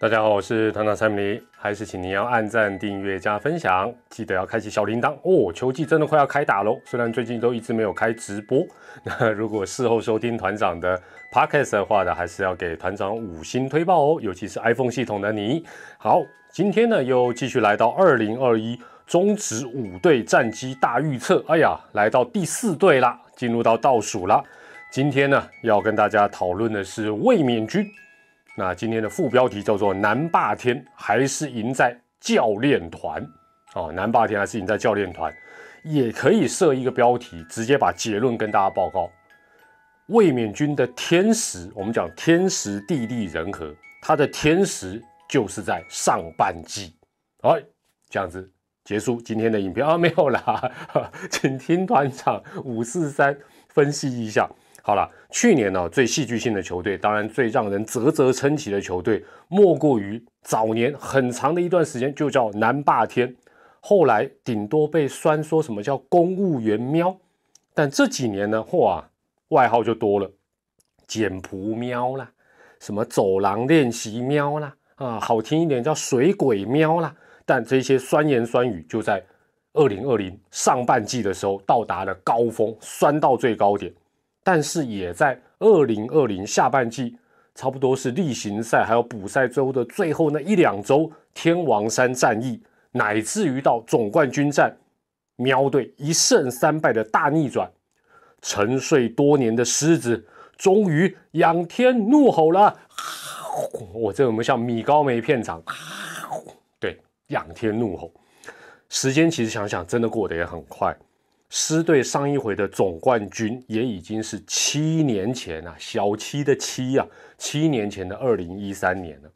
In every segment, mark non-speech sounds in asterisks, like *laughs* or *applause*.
大家好，我是团长蔡明黎，还是请您要按赞、订阅、加分享，记得要开启小铃铛哦。球季真的快要开打喽，虽然最近都一直没有开直播，*laughs* 那如果事后收听团长的 podcast 的话呢，还是要给团长五星推爆哦，尤其是 iPhone 系统的你。好，今天呢又继续来到二零二一中职五队战绩大预测，哎呀，来到第四队啦，进入到倒数啦。今天呢要跟大家讨论的是卫冕军。那今天的副标题叫做“南霸天还是赢在教练团”哦，南霸天还是赢在教练团，也可以设一个标题，直接把结论跟大家报告。卫冕军的天时，我们讲天时地利人和，他的天时就是在上半季。哎，这样子结束今天的影片啊，没有啦，*laughs* 请听团长五四三分析一下。好了，去年呢最戏剧性的球队，当然最让人啧啧称奇的球队，莫过于早年很长的一段时间就叫南霸天，后来顶多被酸说什么叫公务员喵，但这几年呢，嚯，外号就多了，简朴喵啦，什么走廊练习喵啦，啊，好听一点叫水鬼喵啦，但这些酸言酸语就在二零二零上半季的时候到达了高峰，酸到最高点。但是也在二零二零下半季，差不多是例行赛还有补赛周的最后那一两周，天王山战役，乃至于到总冠军战，喵队一胜三败的大逆转，沉睡多年的狮子终于仰天怒吼了。我这有没有像米高梅片场？对，仰天怒吼。时间其实想想，真的过得也很快。狮队上一回的总冠军也已经是七年前啊，小七的七啊，七年前的二零一三年了。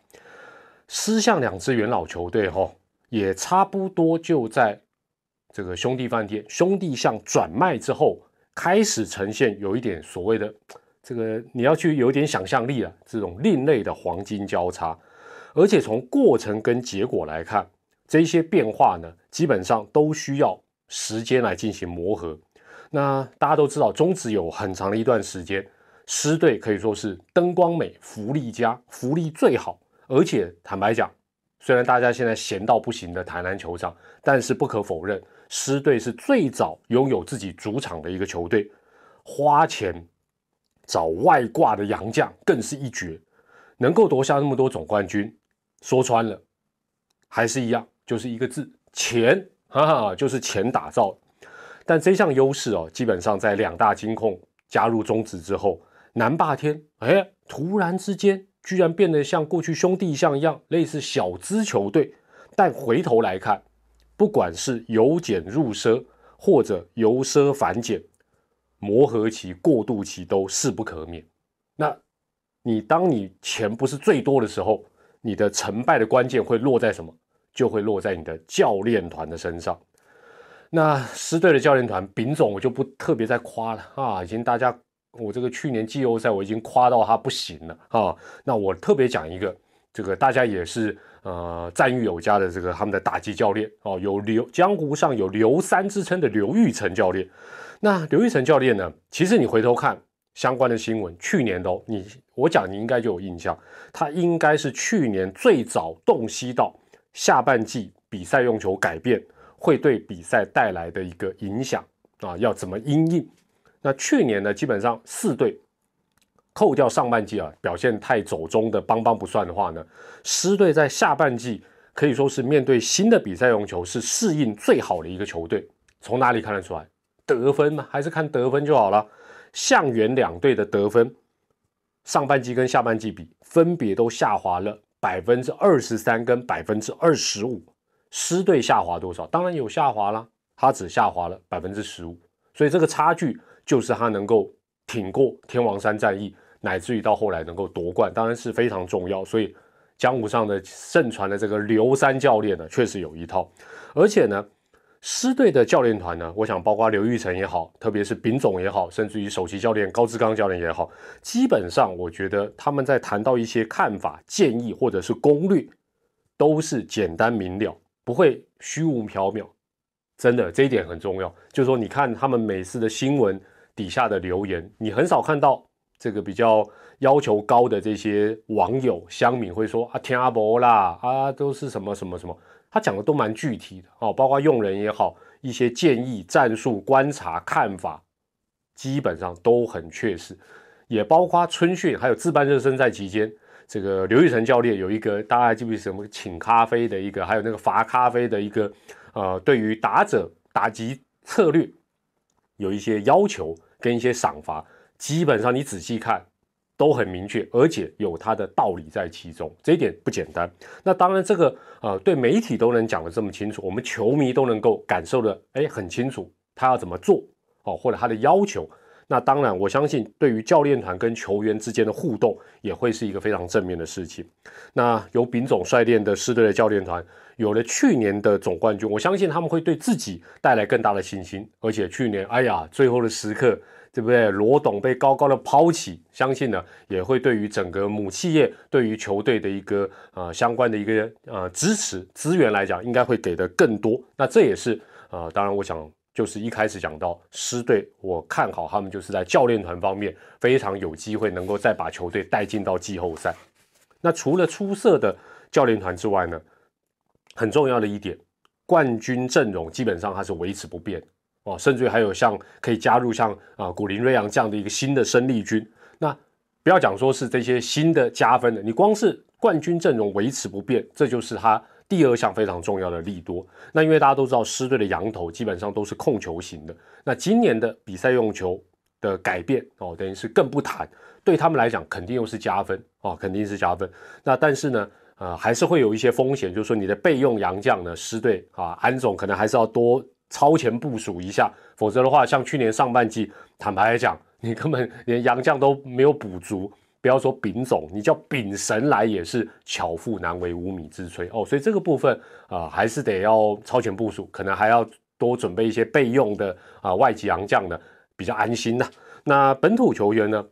狮象两支元老球队哈，也差不多就在这个兄弟饭店、兄弟象转卖之后，开始呈现有一点所谓的这个你要去有点想象力啊，这种另类的黄金交叉。而且从过程跟结果来看，这些变化呢，基本上都需要。时间来进行磨合，那大家都知道，中职有很长的一段时间，狮队可以说是灯光美、福利佳、福利最好。而且坦白讲，虽然大家现在闲到不行的台南球场，但是不可否认，狮队是最早拥有自己主场的一个球队。花钱找外挂的洋将更是一绝，能够夺下那么多总冠军，说穿了，还是一样，就是一个字：钱。哈哈，就是钱打造，但这项优势哦，基本上在两大金控加入中止之后，南霸天哎，突然之间居然变得像过去兄弟像一样，类似小资球队。但回头来看，不管是由俭入奢，或者由奢反俭，磨合期、过渡期都势不可免。那你当你钱不是最多的时候，你的成败的关键会落在什么？就会落在你的教练团的身上。那狮队的教练团，丙总我就不特别再夸了啊，已经大家我这个去年季后赛我已经夸到他不行了啊。那我特别讲一个，这个大家也是呃赞誉有加的这个他们的打击教练哦，有刘江湖上有刘三之称的刘玉成教练。那刘玉成教练呢，其实你回头看相关的新闻，去年的你我讲你应该就有印象，他应该是去年最早洞悉到。下半季比赛用球改变会对比赛带来的一个影响啊，要怎么应应？那去年呢，基本上四队扣掉上半季啊表现太走中的邦邦不算的话呢，狮队在下半季可以说是面对新的比赛用球是适应最好的一个球队。从哪里看得出来？得分嘛，还是看得分就好了。向远两队的得分，上半季跟下半季比，分别都下滑了。百分之二十三跟百分之二十五，师队下滑多少？当然有下滑啦，它只下滑了百分之十五，所以这个差距就是他能够挺过天王山战役，乃至于到后来能够夺冠，当然是非常重要。所以江湖上的盛传的这个刘三教练呢，确实有一套，而且呢。狮队的教练团呢，我想包括刘玉成也好，特别是丙总也好，甚至于首席教练高志刚教练也好，基本上我觉得他们在谈到一些看法、建议或者是攻略，都是简单明了，不会虚无缥缈。真的，这一点很重要。就是说，你看他们每次的新闻底下的留言，你很少看到这个比较要求高的这些网友乡民会说啊，天阿伯啦，啊都是什么什么什么，他讲的都蛮具体的哦，包括用人也好，一些建议、战术、观察、看法，基本上都很确实，也包括春训还有自办热身赛期间，这个刘玉成教练有一个大家还记不记得什么请咖啡的一个，还有那个罚咖啡的一个，呃，对于打者打击策略有一些要求跟一些赏罚。基本上你仔细看都很明确，而且有它的道理在其中，这一点不简单。那当然，这个呃对媒体都能讲得这么清楚，我们球迷都能够感受的哎很清楚，他要怎么做哦，或者他的要求。那当然，我相信对于教练团跟球员之间的互动也会是一个非常正面的事情。那由丙总率练的狮队的教练团有了去年的总冠军，我相信他们会对自己带来更大的信心。而且去年，哎呀，最后的时刻。对不对？罗董被高高的抛起，相信呢也会对于整个母企业、对于球队的一个呃相关的一个呃支持资源来讲，应该会给的更多。那这也是呃，当然我想就是一开始讲到狮队，我看好他们就是在教练团方面非常有机会能够再把球队带进到季后赛。那除了出色的教练团之外呢，很重要的一点，冠军阵容基本上它是维持不变。哦，甚至还有像可以加入像啊古林瑞阳这样的一个新的生力军，那不要讲说是这些新的加分的，你光是冠军阵容维持不变，这就是他第二项非常重要的利多。那因为大家都知道狮队的羊头基本上都是控球型的，那今年的比赛用球的改变哦，等于是更不谈，对他们来讲肯定又是加分哦，肯定是加分。那但是呢，呃，还是会有一些风险，就是说你的备用洋将呢，狮队啊，安总可能还是要多。超前部署一下，否则的话，像去年上半季，坦白来讲，你根本连洋将都没有补足，不要说丙总，你叫丙神来也是巧妇难为无米之炊哦。所以这个部分啊，还是得要超前部署，可能还要多准备一些备用的啊外籍洋将的，比较安心呐。那本土球员呢？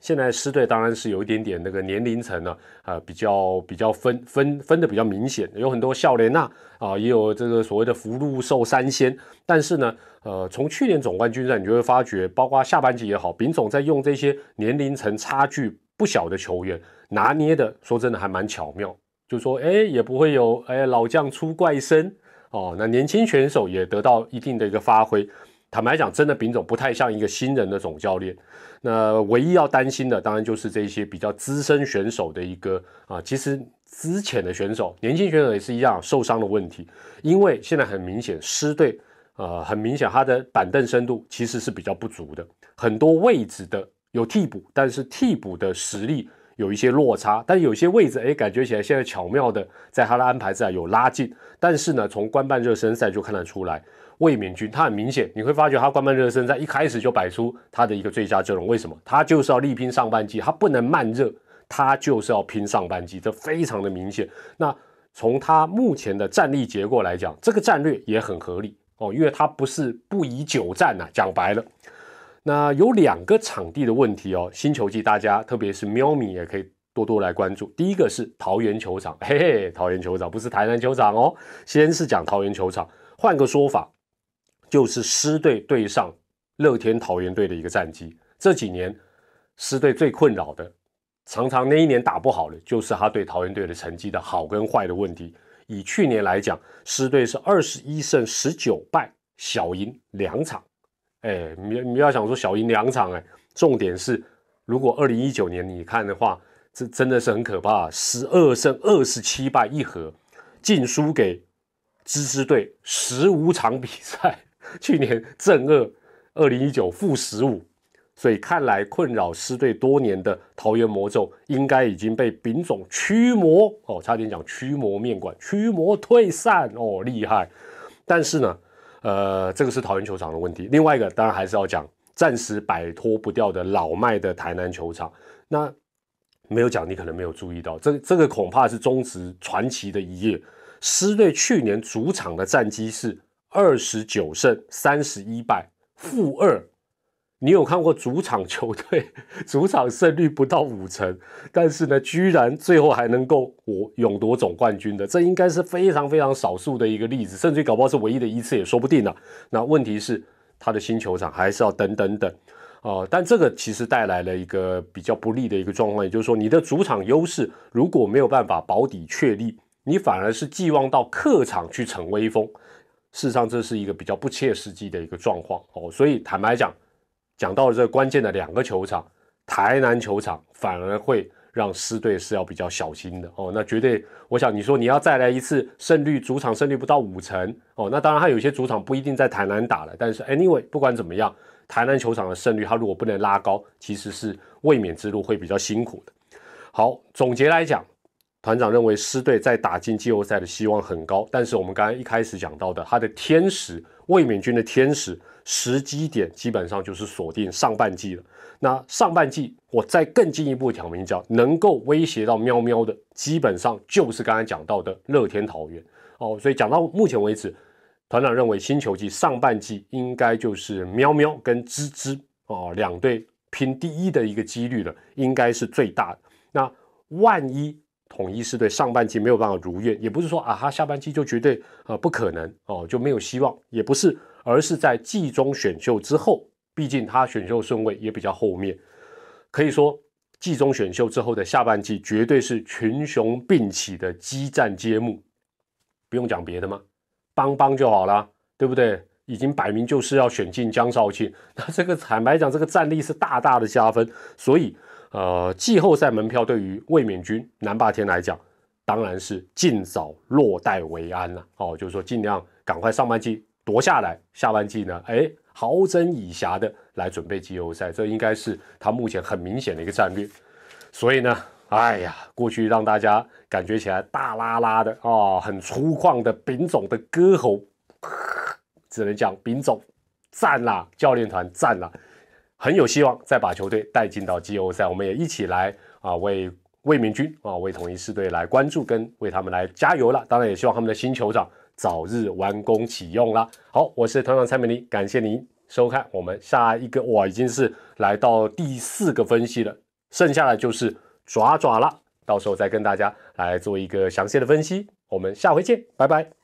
现在狮队当然是有一点点那个年龄层呢，呃，比较比较分分分的比较明显，有很多笑莲娜啊，也有这个所谓的福禄寿三仙。但是呢，呃，从去年总冠军赛，你就会发觉，包括下半季也好，丙总在用这些年龄层差距不小的球员拿捏的，说真的还蛮巧妙。就说，哎，也不会有哎老将出怪声哦，那年轻选手也得到一定的一个发挥。坦白讲，真的丙总不太像一个新人的总教练。那唯一要担心的，当然就是这些比较资深选手的一个啊，其实资浅的选手、年轻选手也是一样受伤的问题。因为现在很明显，狮队呃，很明显他的板凳深度其实是比较不足的，很多位置的有替补，但是替补的实力有一些落差。但有些位置，哎，感觉起来现在巧妙的在他的安排下有拉近。但是呢，从官办热身赛就看得出来。卫冕军，他很明显，你会发觉他官办热身赛一开始就摆出他的一个最佳阵容。为什么？他就是要力拼上半季，他不能慢热，他就是要拼上半季，这非常的明显。那从他目前的战力结构来讲，这个战略也很合理哦，因为他不是不以久战呐。讲白了，那有两个场地的问题哦，新球季大家特别是喵咪也可以多多来关注。第一个是桃园球场，*laughs* 嘿嘿，桃园球场不是台南球场哦，先是讲桃园球场，换个说法。就是狮队对上乐天桃园队的一个战绩。这几年狮队最困扰的，常常那一年打不好的，就是他对桃园队的成绩的好跟坏的问题。以去年来讲，狮队是二十一胜十九败，小赢两场。哎，你你要想说小赢两场，哎，重点是如果二零一九年你看的话，这真的是很可怕，十二胜二十七败一和，净输给芝芝队十五场比赛。*laughs* 去年正二，二零一九负十五，所以看来困扰狮队多年的桃园魔咒应该已经被丙总驱魔哦，差点讲驱魔面馆，驱魔退散哦，厉害。但是呢，呃，这个是桃园球场的问题。另外一个当然还是要讲暂时摆脱不掉的老迈的台南球场。那没有讲，你可能没有注意到，这这个恐怕是中职传奇的一页。狮队去年主场的战绩是。二十九胜三十一败，负二。你有看过主场球队 *laughs* 主场胜率不到五成，但是呢，居然最后还能够我勇夺总冠军的，这应该是非常非常少数的一个例子，甚至搞不好是唯一的一次也说不定呢。那问题是他的新球场还是要等等等。哦，但这个其实带来了一个比较不利的一个状况，也就是说，你的主场优势如果没有办法保底确立，你反而是寄望到客场去逞威风。事实上，这是一个比较不切实际的一个状况哦。所以坦白讲，讲到了这关键的两个球场，台南球场反而会让狮队是要比较小心的哦。那绝对，我想你说你要再来一次胜率，主场胜率不到五成哦。那当然，他有些主场不一定在台南打了，但是 anyway，不管怎么样。台南球场的胜率，他如果不能拉高，其实是卫冕之路会比较辛苦的。好，总结来讲，团长认为狮队在打进季后赛的希望很高，但是我们刚刚一开始讲到的，他的天时卫冕军的天使时机点基本上就是锁定上半季了。那上半季我再更进一步挑明讲，能够威胁到喵喵的，基本上就是刚才讲到的乐天桃园哦。所以讲到目前为止。团长认为，新球季上半季应该就是喵喵跟吱吱哦两队拼第一的一个几率了，应该是最大的。那万一统一是对上半季没有办法如愿，也不是说啊他下半季就绝对呃不可能哦就没有希望，也不是，而是在季中选秀之后，毕竟他选秀顺位也比较后面，可以说季中选秀之后的下半季绝对是群雄并起的激战揭幕，不用讲别的吗？帮帮就好了，对不对？已经摆明就是要选进江少庆，那这个坦白讲，这个战力是大大的加分。所以，呃，季后赛门票对于卫冕军南霸天来讲，当然是尽早落袋为安了。哦，就是说尽量赶快上半季夺下来，下半季呢，哎，好整以暇的来准备季后赛，这应该是他目前很明显的一个战略。所以呢。哎呀，过去让大家感觉起来大拉拉的啊，很粗犷的丙总的歌喉，只能讲丙总赞啦，教练团赞啦，很有希望再把球队带进到季后赛。我们也一起来啊，为魏明军啊，为统一狮队来关注跟为他们来加油了。当然也希望他们的新球场早日完工启用啦。好，我是团长蔡美玲，感谢您收看我们下一个哇，已经是来到第四个分析了，剩下的就是。抓抓了，到时候再跟大家来做一个详细的分析。我们下回见，拜拜。